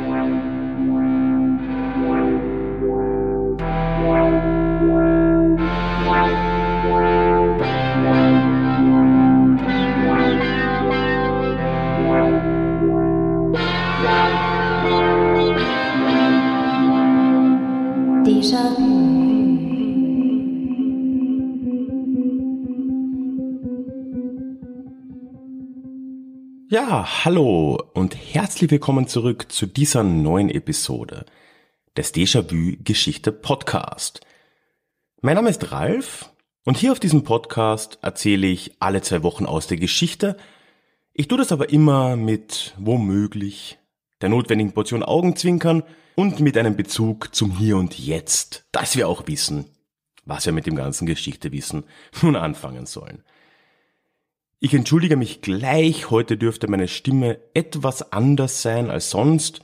Thì? Ja, hallo und herzlich willkommen zurück zu dieser neuen Episode des Déjà-vu Geschichte Podcast. Mein Name ist Ralf und hier auf diesem Podcast erzähle ich alle zwei Wochen aus der Geschichte. Ich tue das aber immer mit womöglich der notwendigen Portion Augenzwinkern und mit einem Bezug zum Hier und Jetzt, dass wir auch wissen, was wir mit dem ganzen Geschichtewissen nun anfangen sollen. Ich entschuldige mich gleich, heute dürfte meine Stimme etwas anders sein als sonst.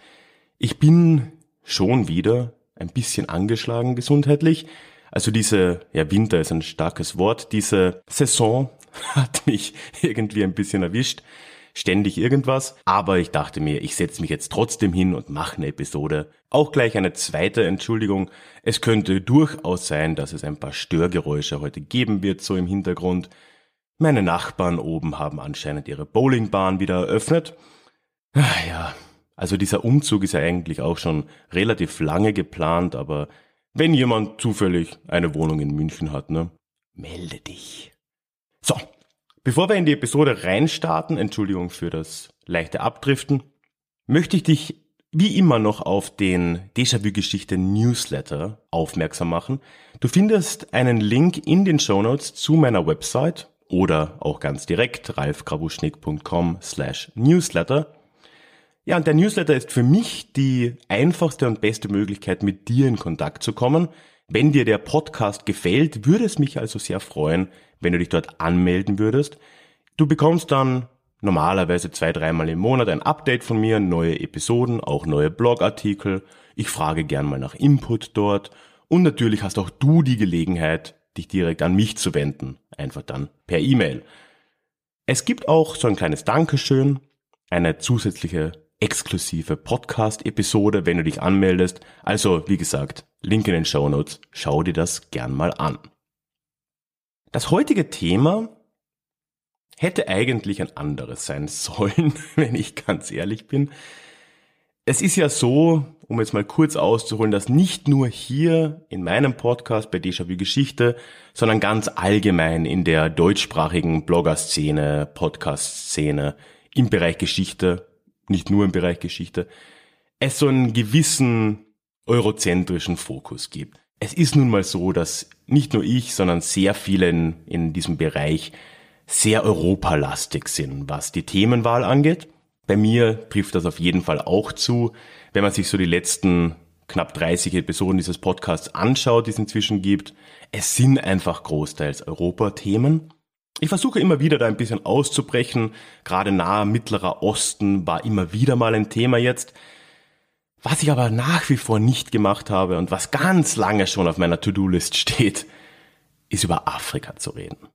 Ich bin schon wieder ein bisschen angeschlagen gesundheitlich. Also diese, ja Winter ist ein starkes Wort, diese Saison hat mich irgendwie ein bisschen erwischt. Ständig irgendwas. Aber ich dachte mir, ich setze mich jetzt trotzdem hin und mache eine Episode. Auch gleich eine zweite Entschuldigung. Es könnte durchaus sein, dass es ein paar Störgeräusche heute geben wird, so im Hintergrund. Meine Nachbarn oben haben anscheinend ihre Bowlingbahn wieder eröffnet. Ach ja, also dieser Umzug ist ja eigentlich auch schon relativ lange geplant, aber wenn jemand zufällig eine Wohnung in München hat, ne, melde dich. So, bevor wir in die Episode reinstarten, Entschuldigung für das leichte Abdriften, möchte ich dich wie immer noch auf den Déjà-vu-Geschichte Newsletter aufmerksam machen. Du findest einen Link in den Show Notes zu meiner Website oder auch ganz direkt ralfgrabuschnick.com slash newsletter. Ja, und der Newsletter ist für mich die einfachste und beste Möglichkeit, mit dir in Kontakt zu kommen. Wenn dir der Podcast gefällt, würde es mich also sehr freuen, wenn du dich dort anmelden würdest. Du bekommst dann normalerweise zwei, dreimal im Monat ein Update von mir, neue Episoden, auch neue Blogartikel. Ich frage gern mal nach Input dort. Und natürlich hast auch du die Gelegenheit, dich direkt an mich zu wenden. Einfach dann per E-Mail. Es gibt auch so ein kleines Dankeschön, eine zusätzliche exklusive Podcast-Episode, wenn du dich anmeldest. Also, wie gesagt, Link in den Show Notes. Schau dir das gern mal an. Das heutige Thema hätte eigentlich ein anderes sein sollen, wenn ich ganz ehrlich bin. Es ist ja so, um jetzt mal kurz auszuholen, dass nicht nur hier in meinem Podcast bei Déjà-vu Geschichte, sondern ganz allgemein in der deutschsprachigen Blogger-Szene, Podcast-Szene, im Bereich Geschichte, nicht nur im Bereich Geschichte, es so einen gewissen eurozentrischen Fokus gibt. Es ist nun mal so, dass nicht nur ich, sondern sehr viele in, in diesem Bereich sehr europalastig sind, was die Themenwahl angeht. Bei mir trifft das auf jeden Fall auch zu. Wenn man sich so die letzten knapp 30 Episoden dieses Podcasts anschaut, die es inzwischen gibt, es sind einfach großteils Europa-Themen. Ich versuche immer wieder da ein bisschen auszubrechen. Gerade nahe Mittlerer Osten war immer wieder mal ein Thema jetzt. Was ich aber nach wie vor nicht gemacht habe und was ganz lange schon auf meiner To-Do-List steht, ist über Afrika zu reden.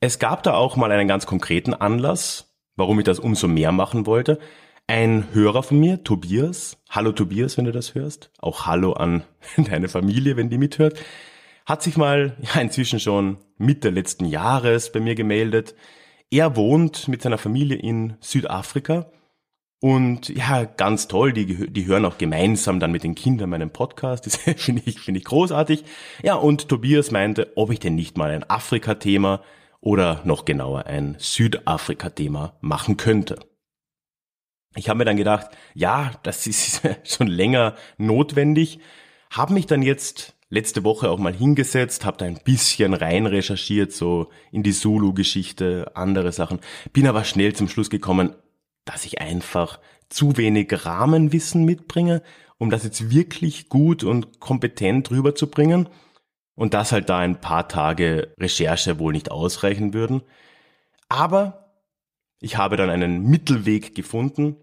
Es gab da auch mal einen ganz konkreten Anlass, warum ich das umso mehr machen wollte. Ein Hörer von mir, Tobias, hallo Tobias, wenn du das hörst, auch hallo an deine Familie, wenn die mithört, hat sich mal ja, inzwischen schon Mitte letzten Jahres bei mir gemeldet. Er wohnt mit seiner Familie in Südafrika und ja, ganz toll, die, die hören auch gemeinsam dann mit den Kindern meinen Podcast. Das finde ich, finde ich großartig. Ja, und Tobias meinte, ob ich denn nicht mal ein Afrika-Thema oder noch genauer ein Südafrika-Thema machen könnte. Ich habe mir dann gedacht, ja, das ist schon länger notwendig, habe mich dann jetzt letzte Woche auch mal hingesetzt, habe da ein bisschen rein recherchiert, so in die Zulu-Geschichte, andere Sachen, bin aber schnell zum Schluss gekommen, dass ich einfach zu wenig Rahmenwissen mitbringe, um das jetzt wirklich gut und kompetent rüberzubringen und dass halt da ein paar Tage Recherche wohl nicht ausreichen würden. Aber ich habe dann einen Mittelweg gefunden,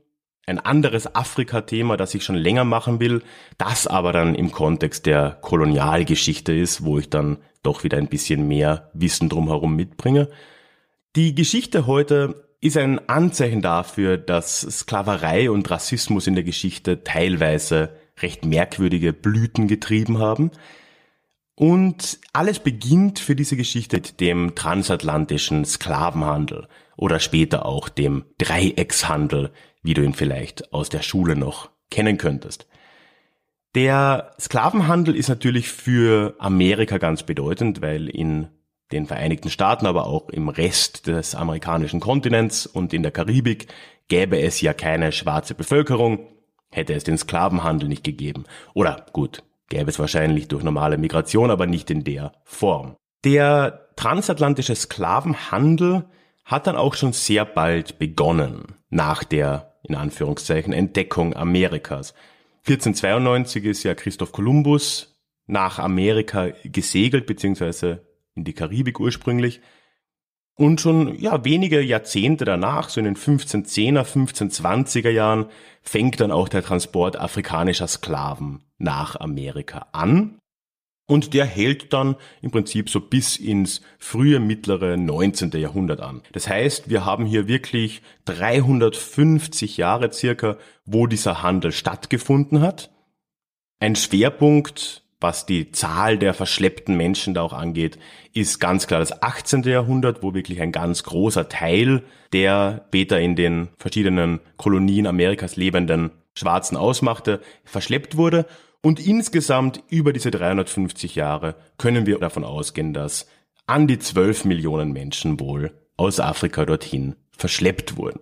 ein anderes Afrika-Thema, das ich schon länger machen will, das aber dann im Kontext der Kolonialgeschichte ist, wo ich dann doch wieder ein bisschen mehr Wissen drumherum mitbringe. Die Geschichte heute ist ein Anzeichen dafür, dass Sklaverei und Rassismus in der Geschichte teilweise recht merkwürdige Blüten getrieben haben. Und alles beginnt für diese Geschichte mit dem transatlantischen Sklavenhandel oder später auch dem Dreieckshandel, wie du ihn vielleicht aus der Schule noch kennen könntest. Der Sklavenhandel ist natürlich für Amerika ganz bedeutend, weil in den Vereinigten Staaten, aber auch im Rest des amerikanischen Kontinents und in der Karibik gäbe es ja keine schwarze Bevölkerung, hätte es den Sklavenhandel nicht gegeben. Oder gut, gäbe es wahrscheinlich durch normale Migration, aber nicht in der Form. Der transatlantische Sklavenhandel hat dann auch schon sehr bald begonnen, nach der, in Anführungszeichen, Entdeckung Amerikas. 1492 ist ja Christoph Kolumbus nach Amerika gesegelt, beziehungsweise in die Karibik ursprünglich. Und schon ja, wenige Jahrzehnte danach, so in den 1510er, 1520er Jahren, fängt dann auch der Transport afrikanischer Sklaven nach Amerika an. Und der hält dann im Prinzip so bis ins frühe mittlere 19. Jahrhundert an. Das heißt, wir haben hier wirklich 350 Jahre circa, wo dieser Handel stattgefunden hat. Ein Schwerpunkt was die Zahl der verschleppten Menschen da auch angeht, ist ganz klar das 18. Jahrhundert, wo wirklich ein ganz großer Teil der später in den verschiedenen Kolonien Amerikas lebenden Schwarzen ausmachte, verschleppt wurde. Und insgesamt über diese 350 Jahre können wir davon ausgehen, dass an die 12 Millionen Menschen wohl aus Afrika dorthin verschleppt wurden.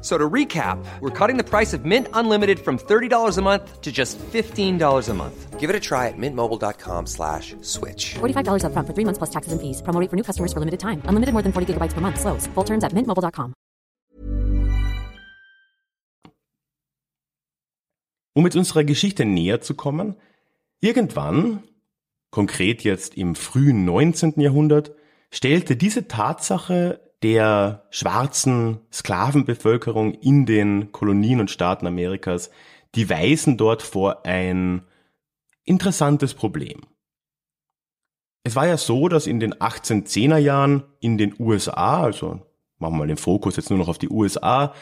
So to recap, we're cutting the price of Mint Unlimited from $30 a month to just $15 a month. Give it a try at mintmobile.com slash switch. $45 up front for three months plus taxes and fees. Promo rate for new customers for limited time. Unlimited more than 40 gigabytes per month. Slows. Full terms at mintmobile.com. Um mit unserer Geschichte näher zu kommen, irgendwann, konkret jetzt im frühen 19. Jahrhundert, stellte diese Tatsache der schwarzen Sklavenbevölkerung in den Kolonien und Staaten Amerikas, die weisen dort vor ein interessantes Problem. Es war ja so, dass in den 1810er Jahren in den USA, also machen wir mal den Fokus jetzt nur noch auf die USA,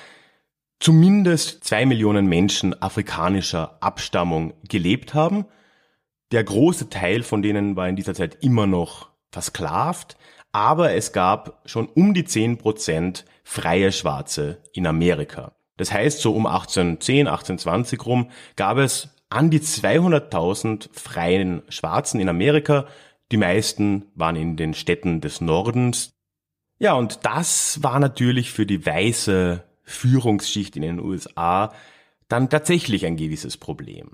zumindest zwei Millionen Menschen afrikanischer Abstammung gelebt haben. Der große Teil von denen war in dieser Zeit immer noch versklavt, aber es gab schon um die 10 Prozent freie Schwarze in Amerika. Das heißt, so um 1810, 1820 rum gab es an die 200.000 freien Schwarzen in Amerika. Die meisten waren in den Städten des Nordens. Ja, und das war natürlich für die weiße Führungsschicht in den USA dann tatsächlich ein gewisses Problem.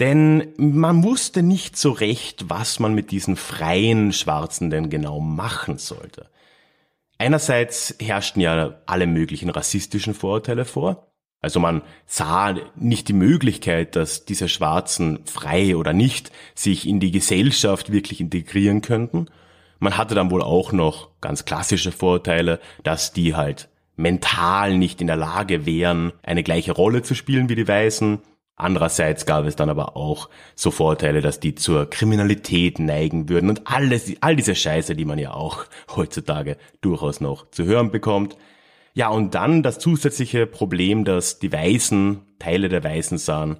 Denn man wusste nicht so recht, was man mit diesen freien Schwarzen denn genau machen sollte. Einerseits herrschten ja alle möglichen rassistischen Vorurteile vor. Also man sah nicht die Möglichkeit, dass diese Schwarzen frei oder nicht sich in die Gesellschaft wirklich integrieren könnten. Man hatte dann wohl auch noch ganz klassische Vorurteile, dass die halt mental nicht in der Lage wären, eine gleiche Rolle zu spielen wie die Weißen Andererseits gab es dann aber auch so Vorteile, dass die zur Kriminalität neigen würden und alles, all diese Scheiße, die man ja auch heutzutage durchaus noch zu hören bekommt. Ja, und dann das zusätzliche Problem, dass die Weißen, Teile der Weißen sahen,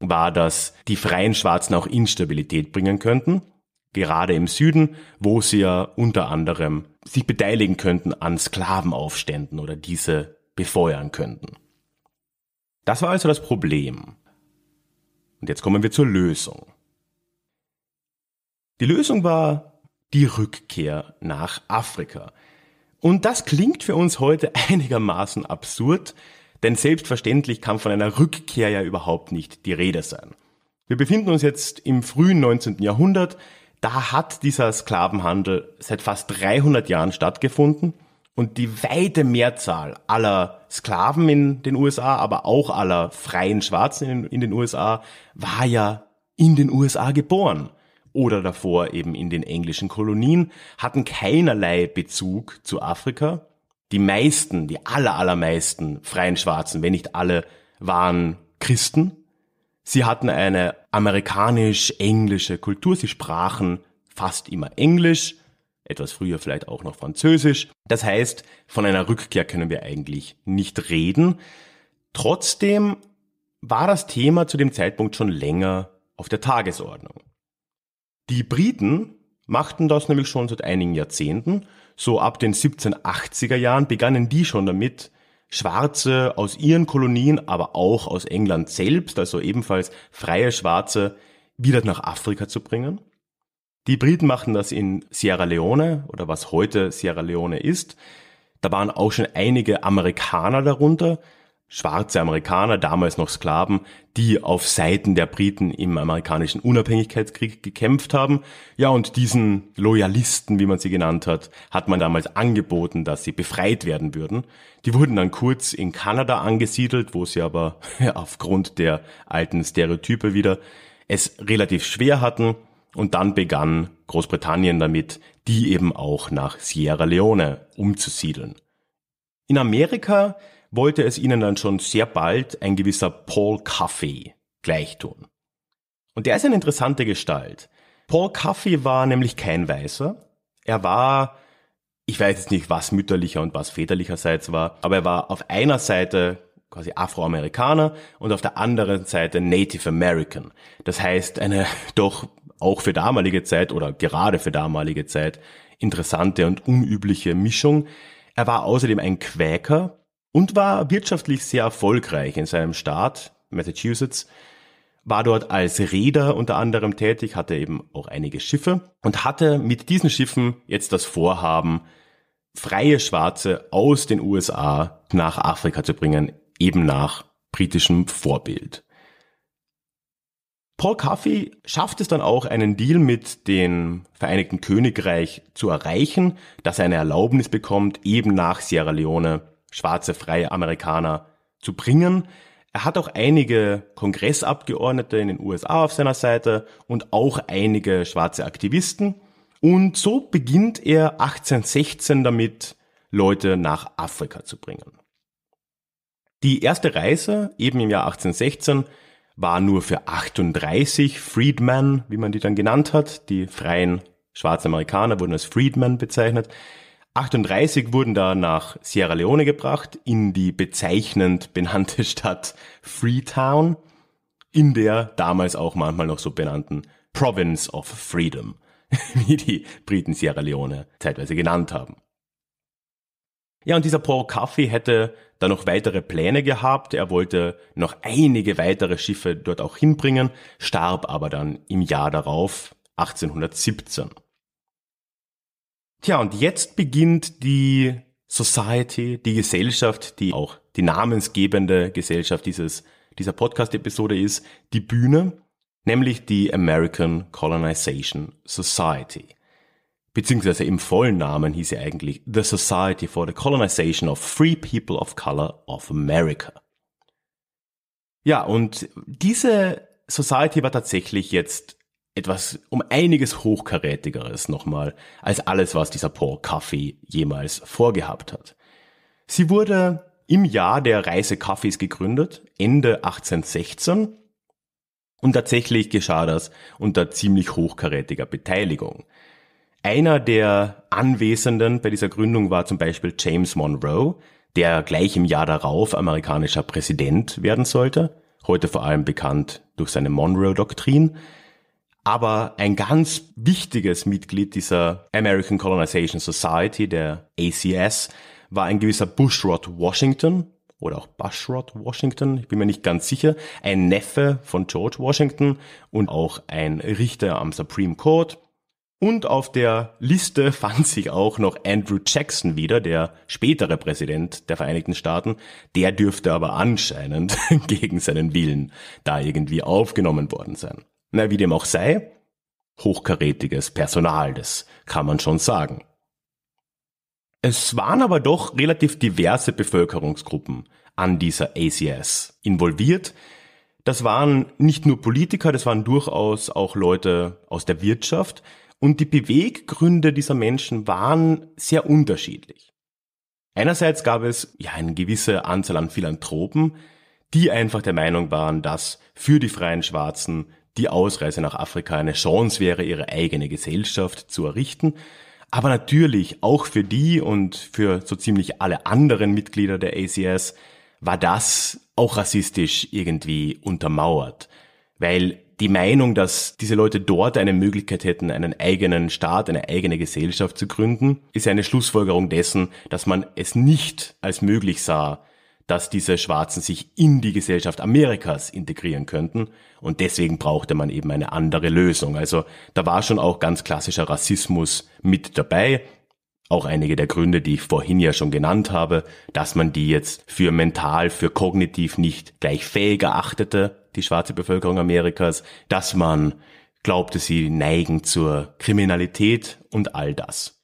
war, dass die freien Schwarzen auch Instabilität bringen könnten, gerade im Süden, wo sie ja unter anderem sich beteiligen könnten an Sklavenaufständen oder diese befeuern könnten. Das war also das Problem. Und jetzt kommen wir zur Lösung. Die Lösung war die Rückkehr nach Afrika. Und das klingt für uns heute einigermaßen absurd, denn selbstverständlich kann von einer Rückkehr ja überhaupt nicht die Rede sein. Wir befinden uns jetzt im frühen 19. Jahrhundert, da hat dieser Sklavenhandel seit fast 300 Jahren stattgefunden und die weite Mehrzahl aller Sklaven in den USA, aber auch aller freien Schwarzen in, in den USA, war ja in den USA geboren. oder davor eben in den englischen Kolonien, hatten keinerlei Bezug zu Afrika. Die meisten, die aller, allermeisten freien Schwarzen, wenn nicht alle, waren Christen. Sie hatten eine amerikanisch-englische Kultur. Sie sprachen fast immer Englisch, etwas früher vielleicht auch noch Französisch. Das heißt, von einer Rückkehr können wir eigentlich nicht reden. Trotzdem war das Thema zu dem Zeitpunkt schon länger auf der Tagesordnung. Die Briten machten das nämlich schon seit einigen Jahrzehnten. So ab den 1780er Jahren begannen die schon damit, Schwarze aus ihren Kolonien, aber auch aus England selbst, also ebenfalls freie Schwarze, wieder nach Afrika zu bringen. Die Briten machten das in Sierra Leone oder was heute Sierra Leone ist. Da waren auch schon einige Amerikaner darunter, schwarze Amerikaner, damals noch Sklaven, die auf Seiten der Briten im amerikanischen Unabhängigkeitskrieg gekämpft haben. Ja, und diesen Loyalisten, wie man sie genannt hat, hat man damals angeboten, dass sie befreit werden würden. Die wurden dann kurz in Kanada angesiedelt, wo sie aber aufgrund der alten Stereotype wieder es relativ schwer hatten. Und dann begann Großbritannien damit, die eben auch nach Sierra Leone umzusiedeln. In Amerika wollte es ihnen dann schon sehr bald ein gewisser Paul Coffey gleichtun. Und der ist eine interessante Gestalt. Paul Coffey war nämlich kein Weißer. Er war, ich weiß jetzt nicht, was mütterlicher und was väterlicherseits war, aber er war auf einer Seite quasi Afroamerikaner und auf der anderen Seite Native American. Das heißt, eine doch auch für damalige Zeit oder gerade für damalige Zeit interessante und unübliche Mischung. Er war außerdem ein Quäker, und war wirtschaftlich sehr erfolgreich in seinem Staat, Massachusetts, war dort als Reeder unter anderem tätig, hatte eben auch einige Schiffe und hatte mit diesen Schiffen jetzt das Vorhaben, freie Schwarze aus den USA nach Afrika zu bringen, eben nach britischem Vorbild. Paul Coffey schafft es dann auch, einen Deal mit dem Vereinigten Königreich zu erreichen, dass er eine Erlaubnis bekommt, eben nach Sierra Leone schwarze freie Amerikaner zu bringen. Er hat auch einige Kongressabgeordnete in den USA auf seiner Seite und auch einige schwarze Aktivisten. Und so beginnt er 1816 damit, Leute nach Afrika zu bringen. Die erste Reise, eben im Jahr 1816, war nur für 38 Freedmen, wie man die dann genannt hat. Die freien schwarzen Amerikaner wurden als Freedmen bezeichnet. 38 wurden da nach Sierra Leone gebracht, in die bezeichnend benannte Stadt Freetown, in der damals auch manchmal noch so benannten Province of Freedom, wie die Briten Sierra Leone zeitweise genannt haben. Ja, und dieser Paul Coffey hätte da noch weitere Pläne gehabt. Er wollte noch einige weitere Schiffe dort auch hinbringen, starb aber dann im Jahr darauf, 1817. Tja, und jetzt beginnt die Society, die Gesellschaft, die auch die namensgebende Gesellschaft dieses, dieser Podcast-Episode ist, die Bühne, nämlich die American Colonization Society. Beziehungsweise im vollen Namen hieß sie eigentlich The Society for the Colonization of Free People of Color of America. Ja, und diese Society war tatsächlich jetzt etwas um einiges hochkarätigeres nochmal als alles, was dieser Paul Coffey jemals vorgehabt hat. Sie wurde im Jahr der Reise Coffeys gegründet, Ende 1816. Und tatsächlich geschah das unter ziemlich hochkarätiger Beteiligung. Einer der Anwesenden bei dieser Gründung war zum Beispiel James Monroe, der gleich im Jahr darauf amerikanischer Präsident werden sollte, heute vor allem bekannt durch seine Monroe-Doktrin. Aber ein ganz wichtiges Mitglied dieser American Colonization Society, der ACS, war ein gewisser Bushrod Washington oder auch Bushrod Washington, ich bin mir nicht ganz sicher, ein Neffe von George Washington und auch ein Richter am Supreme Court. Und auf der Liste fand sich auch noch Andrew Jackson wieder, der spätere Präsident der Vereinigten Staaten. Der dürfte aber anscheinend gegen seinen Willen da irgendwie aufgenommen worden sein. Na, wie dem auch sei, hochkarätiges Personal, das kann man schon sagen. Es waren aber doch relativ diverse Bevölkerungsgruppen an dieser ACS involviert. das waren nicht nur Politiker, das waren durchaus auch Leute aus der Wirtschaft. Und die Beweggründe dieser Menschen waren sehr unterschiedlich. Einerseits gab es ja eine gewisse Anzahl an Philanthropen, die einfach der Meinung waren, dass für die freien Schwarzen die Ausreise nach Afrika eine Chance wäre, ihre eigene Gesellschaft zu errichten. Aber natürlich auch für die und für so ziemlich alle anderen Mitglieder der ACS war das auch rassistisch irgendwie untermauert. Weil die Meinung, dass diese Leute dort eine Möglichkeit hätten, einen eigenen Staat, eine eigene Gesellschaft zu gründen, ist eine Schlussfolgerung dessen, dass man es nicht als möglich sah, dass diese Schwarzen sich in die Gesellschaft Amerikas integrieren könnten. Und deswegen brauchte man eben eine andere Lösung. Also da war schon auch ganz klassischer Rassismus mit dabei. Auch einige der Gründe, die ich vorhin ja schon genannt habe, dass man die jetzt für mental, für kognitiv nicht gleich fähig erachtete, die schwarze Bevölkerung Amerikas, dass man glaubte, sie neigen zur Kriminalität und all das.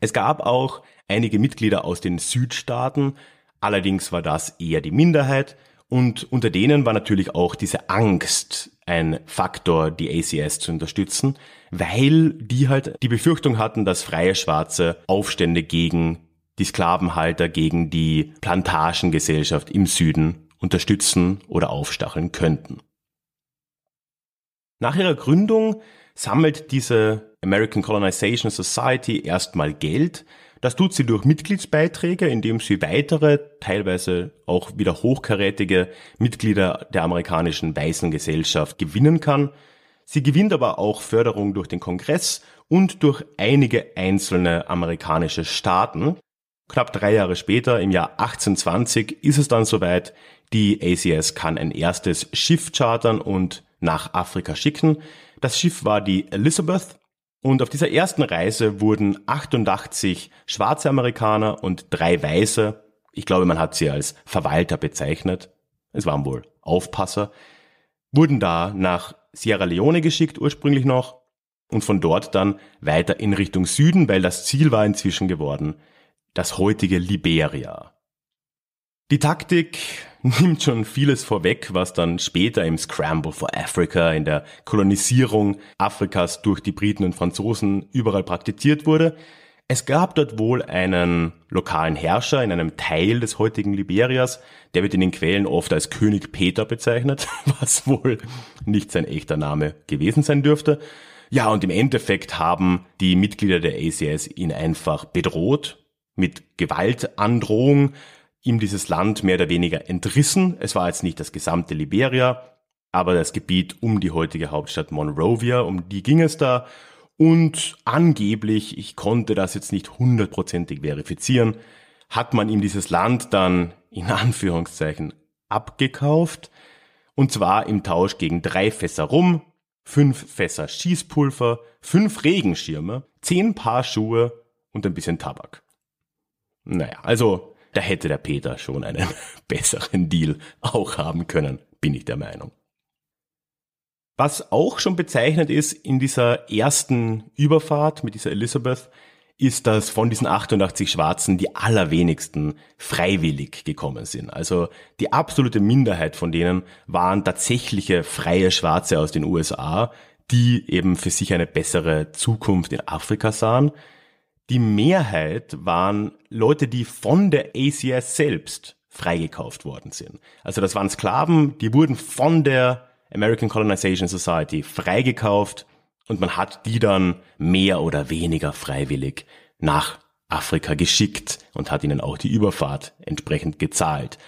Es gab auch einige Mitglieder aus den Südstaaten, allerdings war das eher die Minderheit und unter denen war natürlich auch diese Angst ein Faktor, die ACS zu unterstützen, weil die halt die Befürchtung hatten, dass freie Schwarze Aufstände gegen die Sklavenhalter, gegen die Plantagengesellschaft im Süden unterstützen oder aufstacheln könnten. Nach ihrer Gründung sammelt diese American Colonization Society erstmal Geld, das tut sie durch Mitgliedsbeiträge, indem sie weitere, teilweise auch wieder hochkarätige Mitglieder der amerikanischen weißen Gesellschaft gewinnen kann. Sie gewinnt aber auch Förderung durch den Kongress und durch einige einzelne amerikanische Staaten. Knapp drei Jahre später, im Jahr 1820, ist es dann soweit, die ACS kann ein erstes Schiff chartern und nach Afrika schicken. Das Schiff war die Elizabeth und auf dieser ersten Reise wurden 88 schwarze Amerikaner und drei weiße, ich glaube, man hat sie als Verwalter bezeichnet, es waren wohl Aufpasser, wurden da nach Sierra Leone geschickt ursprünglich noch und von dort dann weiter in Richtung Süden, weil das Ziel war inzwischen geworden, das heutige Liberia. Die Taktik nimmt schon vieles vorweg, was dann später im Scramble for Africa, in der Kolonisierung Afrikas durch die Briten und Franzosen überall praktiziert wurde. Es gab dort wohl einen lokalen Herrscher in einem Teil des heutigen Liberias, der wird in den Quellen oft als König Peter bezeichnet, was wohl nicht sein echter Name gewesen sein dürfte. Ja, und im Endeffekt haben die Mitglieder der ACS ihn einfach bedroht mit Gewaltandrohung, ihm dieses Land mehr oder weniger entrissen. Es war jetzt nicht das gesamte Liberia, aber das Gebiet um die heutige Hauptstadt Monrovia, um die ging es da. Und angeblich, ich konnte das jetzt nicht hundertprozentig verifizieren, hat man ihm dieses Land dann in Anführungszeichen abgekauft. Und zwar im Tausch gegen drei Fässer Rum, fünf Fässer Schießpulver, fünf Regenschirme, zehn Paar Schuhe und ein bisschen Tabak. Naja, also da hätte der Peter schon einen besseren Deal auch haben können, bin ich der Meinung. Was auch schon bezeichnet ist in dieser ersten Überfahrt mit dieser Elizabeth, ist, dass von diesen 88 Schwarzen die allerwenigsten freiwillig gekommen sind. Also die absolute Minderheit von denen waren tatsächliche freie Schwarze aus den USA, die eben für sich eine bessere Zukunft in Afrika sahen. Die Mehrheit waren Leute, die von der ACS selbst freigekauft worden sind. Also das waren Sklaven, die wurden von der American Colonization Society freigekauft und man hat die dann mehr oder weniger freiwillig nach Afrika geschickt und hat ihnen auch die Überfahrt entsprechend gezahlt.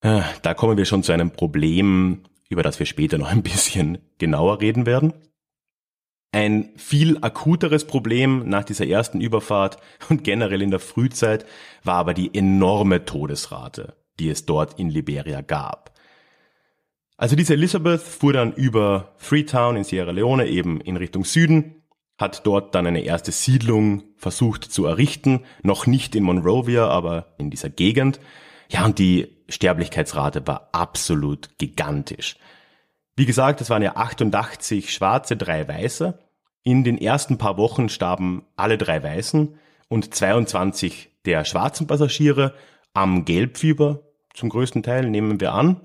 Äh, da kommen wir schon zu einem Problem, über das wir später noch ein bisschen genauer reden werden. Ein viel akuteres Problem nach dieser ersten Überfahrt und generell in der Frühzeit war aber die enorme Todesrate, die es dort in Liberia gab. Also diese Elizabeth fuhr dann über Freetown in Sierra Leone eben in Richtung Süden, hat dort dann eine erste Siedlung versucht zu errichten, noch nicht in Monrovia, aber in dieser Gegend. Ja, und die Sterblichkeitsrate war absolut gigantisch. Wie gesagt, es waren ja 88 Schwarze, drei Weiße. In den ersten paar Wochen starben alle drei Weißen und 22 der schwarzen Passagiere am Gelbfieber zum größten Teil, nehmen wir an.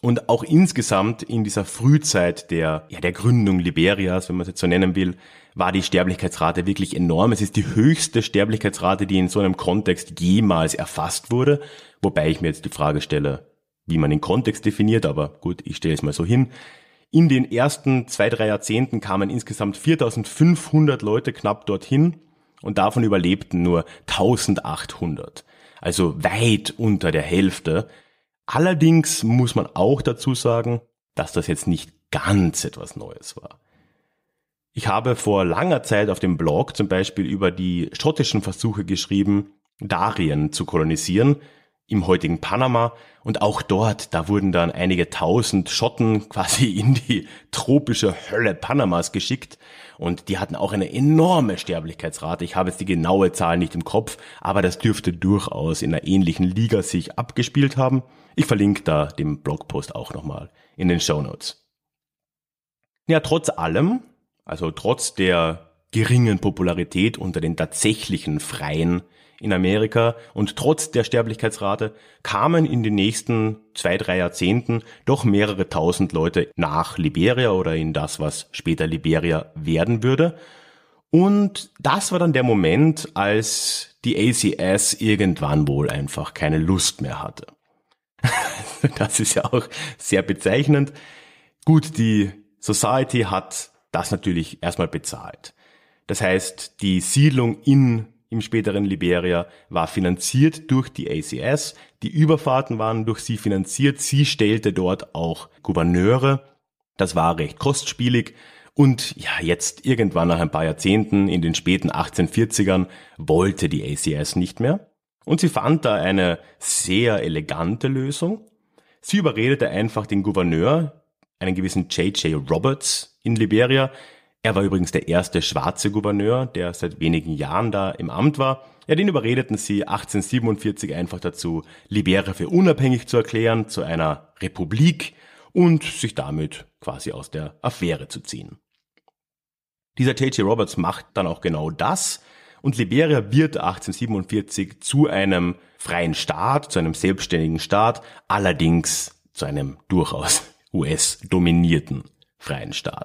Und auch insgesamt in dieser Frühzeit der, ja, der Gründung Liberias, wenn man es jetzt so nennen will, war die Sterblichkeitsrate wirklich enorm. Es ist die höchste Sterblichkeitsrate, die in so einem Kontext jemals erfasst wurde. Wobei ich mir jetzt die Frage stelle, wie man den Kontext definiert, aber gut, ich stelle es mal so hin. In den ersten zwei, drei Jahrzehnten kamen insgesamt 4500 Leute knapp dorthin und davon überlebten nur 1800. Also weit unter der Hälfte. Allerdings muss man auch dazu sagen, dass das jetzt nicht ganz etwas Neues war. Ich habe vor langer Zeit auf dem Blog zum Beispiel über die schottischen Versuche geschrieben, Darien zu kolonisieren, im heutigen Panama. Und auch dort, da wurden dann einige tausend Schotten quasi in die tropische Hölle Panamas geschickt. Und die hatten auch eine enorme Sterblichkeitsrate. Ich habe jetzt die genaue Zahl nicht im Kopf, aber das dürfte durchaus in einer ähnlichen Liga sich abgespielt haben. Ich verlinke da den Blogpost auch nochmal in den Show Notes. Ja, trotz allem, also trotz der geringen Popularität unter den tatsächlichen Freien in Amerika und trotz der Sterblichkeitsrate kamen in den nächsten zwei, drei Jahrzehnten doch mehrere tausend Leute nach Liberia oder in das, was später Liberia werden würde. Und das war dann der Moment, als die ACS irgendwann wohl einfach keine Lust mehr hatte. das ist ja auch sehr bezeichnend. Gut, die Society hat das natürlich erstmal bezahlt. Das heißt, die Siedlung in im späteren Liberia war finanziert durch die ACS. Die Überfahrten waren durch sie finanziert. Sie stellte dort auch Gouverneure. Das war recht kostspielig. Und ja, jetzt irgendwann nach ein paar Jahrzehnten, in den späten 1840ern, wollte die ACS nicht mehr. Und sie fand da eine sehr elegante Lösung. Sie überredete einfach den Gouverneur, einen gewissen J.J. Roberts in Liberia, er war übrigens der erste schwarze Gouverneur, der seit wenigen Jahren da im Amt war. Ja, den überredeten sie 1847 einfach dazu, Liberia für unabhängig zu erklären, zu einer Republik und sich damit quasi aus der Affäre zu ziehen. Dieser J.J. Roberts macht dann auch genau das und Liberia wird 1847 zu einem freien Staat, zu einem selbstständigen Staat, allerdings zu einem durchaus US-dominierten freien Staat.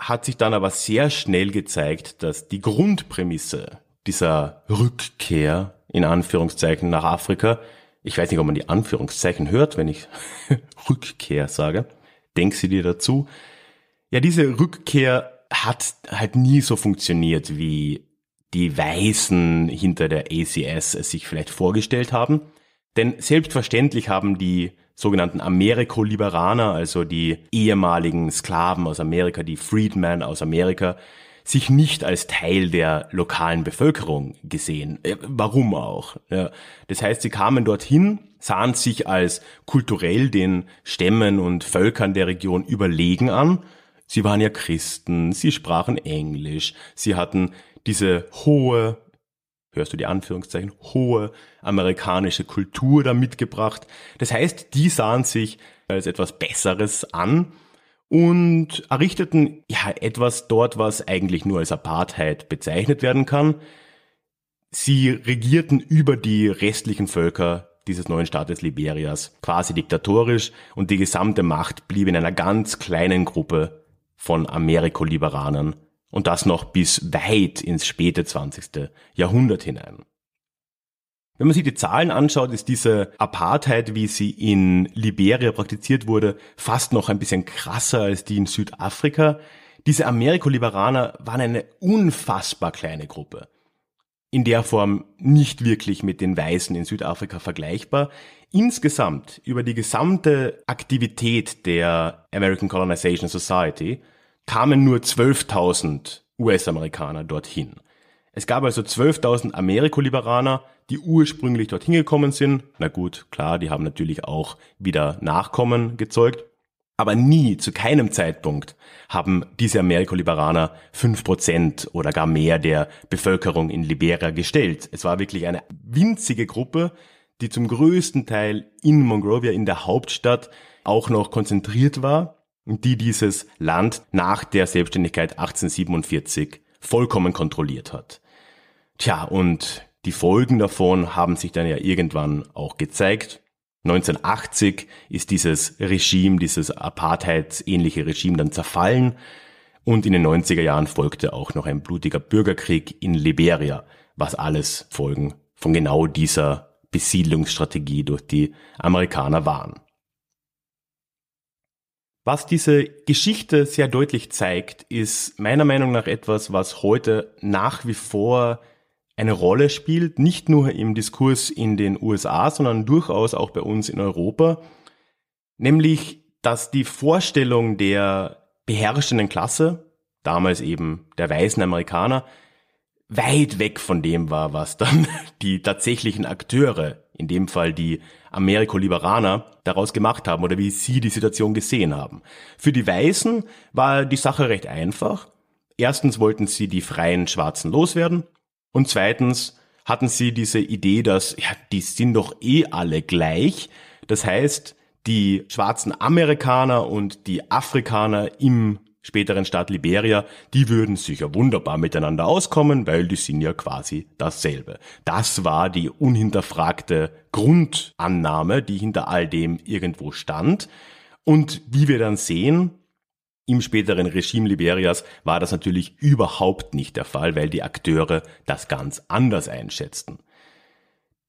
hat sich dann aber sehr schnell gezeigt, dass die Grundprämisse dieser Rückkehr in Anführungszeichen nach Afrika, ich weiß nicht, ob man die Anführungszeichen hört, wenn ich Rückkehr sage, denk sie dir dazu. Ja, diese Rückkehr hat halt nie so funktioniert, wie die Weißen hinter der ACS es sich vielleicht vorgestellt haben. Denn selbstverständlich haben die sogenannten Amerikoliberaner, also die ehemaligen Sklaven aus Amerika, die Freedmen aus Amerika, sich nicht als Teil der lokalen Bevölkerung gesehen. Äh, warum auch? Ja, das heißt, sie kamen dorthin, sahen sich als kulturell den Stämmen und Völkern der Region überlegen an. Sie waren ja Christen, sie sprachen Englisch, sie hatten diese hohe hörst du die Anführungszeichen, hohe amerikanische Kultur da mitgebracht. Das heißt, die sahen sich als etwas Besseres an und errichteten ja etwas dort, was eigentlich nur als Apartheid bezeichnet werden kann. Sie regierten über die restlichen Völker dieses neuen Staates Liberias quasi diktatorisch und die gesamte Macht blieb in einer ganz kleinen Gruppe von Amerikoliberanen und das noch bis weit ins späte 20. Jahrhundert hinein. Wenn man sich die Zahlen anschaut, ist diese Apartheid, wie sie in Liberia praktiziert wurde, fast noch ein bisschen krasser als die in Südafrika. Diese Amerikoliberaner waren eine unfassbar kleine Gruppe. In der Form nicht wirklich mit den Weißen in Südafrika vergleichbar. Insgesamt über die gesamte Aktivität der American Colonization Society kamen nur 12.000 US-Amerikaner dorthin. Es gab also 12.000 Amerikoliberaner, die ursprünglich dorthin gekommen sind. Na gut, klar, die haben natürlich auch wieder Nachkommen gezeugt. Aber nie, zu keinem Zeitpunkt haben diese Amerikoliberaner fünf Prozent oder gar mehr der Bevölkerung in Liberia gestellt. Es war wirklich eine winzige Gruppe, die zum größten Teil in Monrovia, in der Hauptstadt, auch noch konzentriert war die dieses Land nach der Selbstständigkeit 1847 vollkommen kontrolliert hat. Tja, und die Folgen davon haben sich dann ja irgendwann auch gezeigt. 1980 ist dieses Regime, dieses Apartheid-ähnliche Regime dann zerfallen und in den 90er Jahren folgte auch noch ein blutiger Bürgerkrieg in Liberia, was alles Folgen von genau dieser Besiedlungsstrategie durch die Amerikaner waren. Was diese Geschichte sehr deutlich zeigt, ist meiner Meinung nach etwas, was heute nach wie vor eine Rolle spielt, nicht nur im Diskurs in den USA, sondern durchaus auch bei uns in Europa, nämlich dass die Vorstellung der beherrschenden Klasse, damals eben der weißen Amerikaner, weit weg von dem war, was dann die tatsächlichen Akteure, in dem Fall die Amerikoliberaner, daraus gemacht haben oder wie sie die Situation gesehen haben. Für die Weißen war die Sache recht einfach. Erstens wollten sie die freien Schwarzen loswerden und zweitens hatten sie diese Idee, dass ja, die sind doch eh alle gleich. Das heißt, die schwarzen Amerikaner und die Afrikaner im späteren Staat Liberia, die würden sicher wunderbar miteinander auskommen, weil die sind ja quasi dasselbe. Das war die unhinterfragte Grundannahme, die hinter all dem irgendwo stand. Und wie wir dann sehen, im späteren Regime Liberias war das natürlich überhaupt nicht der Fall, weil die Akteure das ganz anders einschätzten.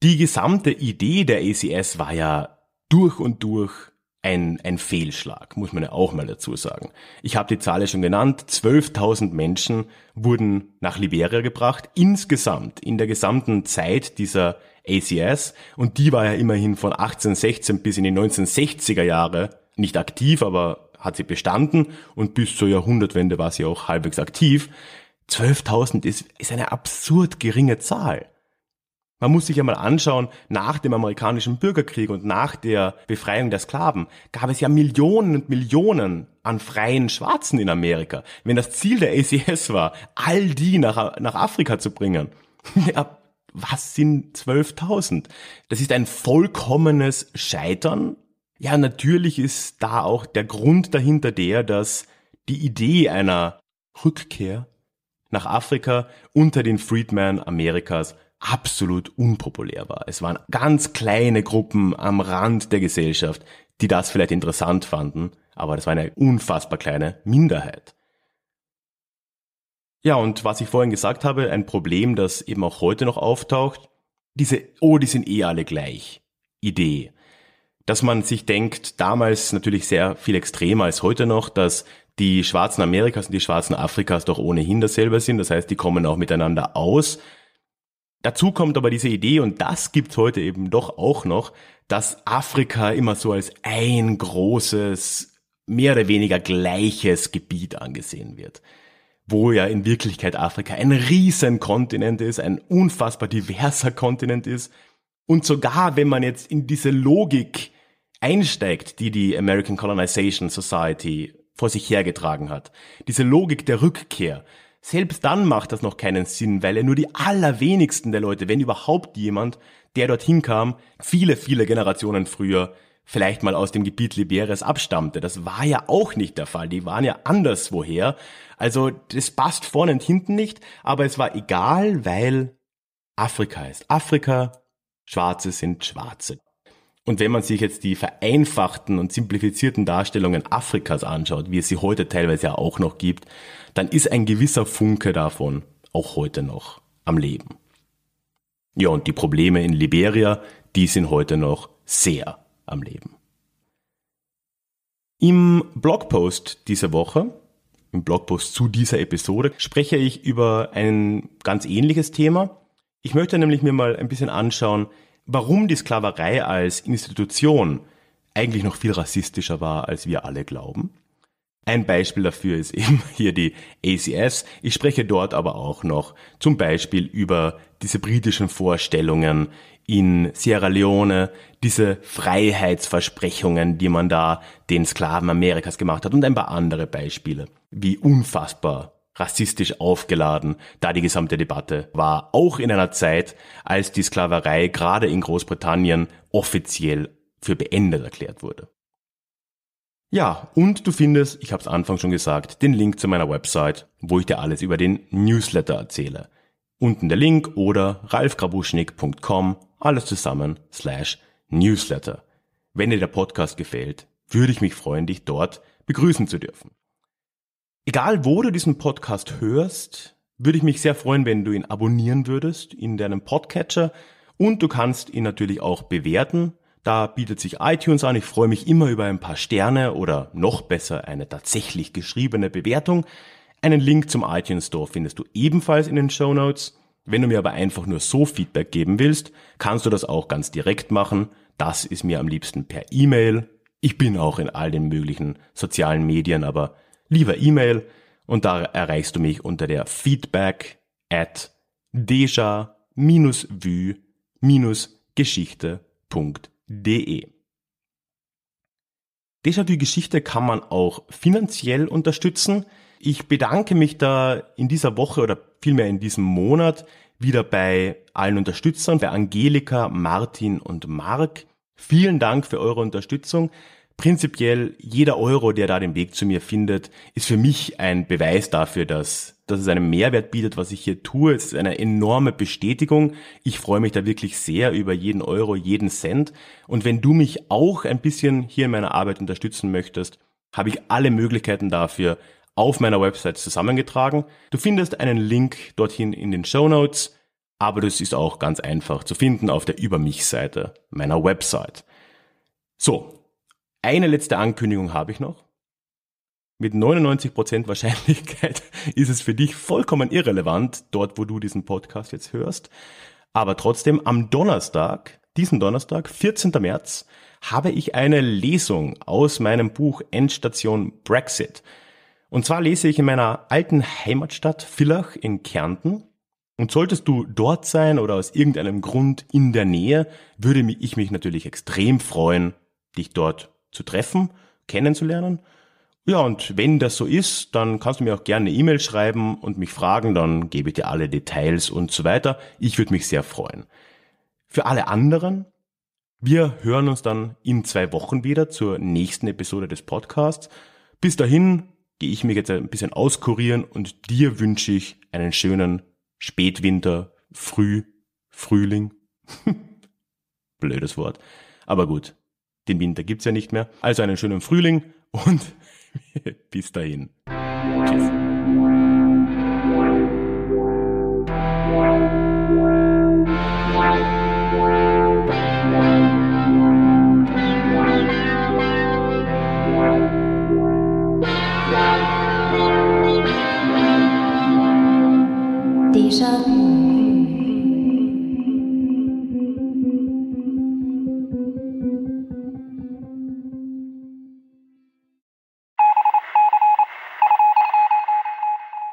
Die gesamte Idee der ACS war ja durch und durch ein, ein Fehlschlag, muss man ja auch mal dazu sagen. Ich habe die Zahl ja schon genannt, 12.000 Menschen wurden nach Liberia gebracht, insgesamt in der gesamten Zeit dieser ACS und die war ja immerhin von 1816 bis in die 1960er Jahre nicht aktiv, aber hat sie bestanden und bis zur Jahrhundertwende war sie auch halbwegs aktiv. 12.000 ist, ist eine absurd geringe Zahl. Man muss sich ja mal anschauen, nach dem amerikanischen Bürgerkrieg und nach der Befreiung der Sklaven gab es ja Millionen und Millionen an freien Schwarzen in Amerika. Wenn das Ziel der ACS war, all die nach, nach Afrika zu bringen, ja, was sind 12.000? Das ist ein vollkommenes Scheitern ja, natürlich ist da auch der Grund dahinter der, dass die Idee einer Rückkehr nach Afrika unter den Freedmen Amerikas absolut unpopulär war. Es waren ganz kleine Gruppen am Rand der Gesellschaft, die das vielleicht interessant fanden, aber das war eine unfassbar kleine Minderheit. Ja, und was ich vorhin gesagt habe, ein Problem, das eben auch heute noch auftaucht, diese, oh, die sind eh alle gleich Idee dass man sich denkt, damals natürlich sehr viel extremer als heute noch, dass die Schwarzen Amerikas und die Schwarzen Afrikas doch ohnehin dasselbe sind. Das heißt, die kommen auch miteinander aus. Dazu kommt aber diese Idee, und das gibt's heute eben doch auch noch, dass Afrika immer so als ein großes, mehr oder weniger gleiches Gebiet angesehen wird. Wo ja in Wirklichkeit Afrika ein riesen Kontinent ist, ein unfassbar diverser Kontinent ist. Und sogar wenn man jetzt in diese Logik einsteigt, die die American Colonization Society vor sich hergetragen hat, diese Logik der Rückkehr, selbst dann macht das noch keinen Sinn, weil er nur die allerwenigsten der Leute, wenn überhaupt jemand, der dorthin kam, viele, viele Generationen früher vielleicht mal aus dem Gebiet Liberias abstammte. Das war ja auch nicht der Fall. Die waren ja anderswoher. Also das passt vorne und hinten nicht, aber es war egal, weil Afrika ist Afrika, Schwarze sind Schwarze. Und wenn man sich jetzt die vereinfachten und simplifizierten Darstellungen Afrikas anschaut, wie es sie heute teilweise ja auch noch gibt, dann ist ein gewisser Funke davon auch heute noch am Leben. Ja, und die Probleme in Liberia, die sind heute noch sehr am Leben. Im Blogpost dieser Woche, im Blogpost zu dieser Episode, spreche ich über ein ganz ähnliches Thema. Ich möchte nämlich mir mal ein bisschen anschauen, warum die Sklaverei als Institution eigentlich noch viel rassistischer war, als wir alle glauben. Ein Beispiel dafür ist eben hier die ACS. Ich spreche dort aber auch noch zum Beispiel über diese britischen Vorstellungen in Sierra Leone, diese Freiheitsversprechungen, die man da den Sklaven Amerikas gemacht hat und ein paar andere Beispiele, wie unfassbar rassistisch aufgeladen da die gesamte Debatte war, auch in einer Zeit, als die Sklaverei gerade in Großbritannien offiziell für beendet erklärt wurde. Ja, und du findest, ich habe es Anfang schon gesagt, den Link zu meiner Website, wo ich dir alles über den Newsletter erzähle. Unten der Link oder ralfgrabuschnik.com, alles zusammen, slash Newsletter. Wenn dir der Podcast gefällt, würde ich mich freuen, dich dort begrüßen zu dürfen. Egal wo du diesen Podcast hörst, würde ich mich sehr freuen, wenn du ihn abonnieren würdest in deinem Podcatcher und du kannst ihn natürlich auch bewerten da bietet sich iTunes an. Ich freue mich immer über ein paar Sterne oder noch besser eine tatsächlich geschriebene Bewertung. Einen Link zum iTunes Store findest du ebenfalls in den Show Notes. Wenn du mir aber einfach nur so Feedback geben willst, kannst du das auch ganz direkt machen. Das ist mir am liebsten per E-Mail. Ich bin auch in all den möglichen sozialen Medien, aber lieber E-Mail und da erreichst du mich unter der feedback at deja-vue-geschichte.de de. Déjà-vu-Geschichte kann man auch finanziell unterstützen. Ich bedanke mich da in dieser Woche oder vielmehr in diesem Monat wieder bei allen Unterstützern, bei Angelika, Martin und Mark. Vielen Dank für eure Unterstützung. Prinzipiell jeder Euro, der da den Weg zu mir findet, ist für mich ein Beweis dafür, dass dass es einen Mehrwert bietet, was ich hier tue. Es ist eine enorme Bestätigung. Ich freue mich da wirklich sehr über jeden Euro, jeden Cent. Und wenn du mich auch ein bisschen hier in meiner Arbeit unterstützen möchtest, habe ich alle Möglichkeiten dafür auf meiner Website zusammengetragen. Du findest einen Link dorthin in den Show Notes, aber das ist auch ganz einfach zu finden auf der Über mich Seite meiner Website. So, eine letzte Ankündigung habe ich noch mit 99% Wahrscheinlichkeit ist es für dich vollkommen irrelevant, dort wo du diesen Podcast jetzt hörst. Aber trotzdem am Donnerstag, diesen Donnerstag, 14. März, habe ich eine Lesung aus meinem Buch Endstation Brexit. Und zwar lese ich in meiner alten Heimatstadt Villach in Kärnten. Und solltest du dort sein oder aus irgendeinem Grund in der Nähe, würde ich mich natürlich extrem freuen, dich dort zu treffen, kennenzulernen ja, und wenn das so ist, dann kannst du mir auch gerne eine E-Mail schreiben und mich fragen, dann gebe ich dir alle Details und so weiter. Ich würde mich sehr freuen. Für alle anderen, wir hören uns dann in zwei Wochen wieder zur nächsten Episode des Podcasts. Bis dahin gehe ich mich jetzt ein bisschen auskurieren und dir wünsche ich einen schönen Spätwinter, Früh, Frühling. Blödes Wort. Aber gut, den Winter gibt's ja nicht mehr. Also einen schönen Frühling und Bis dahin. Tschüss.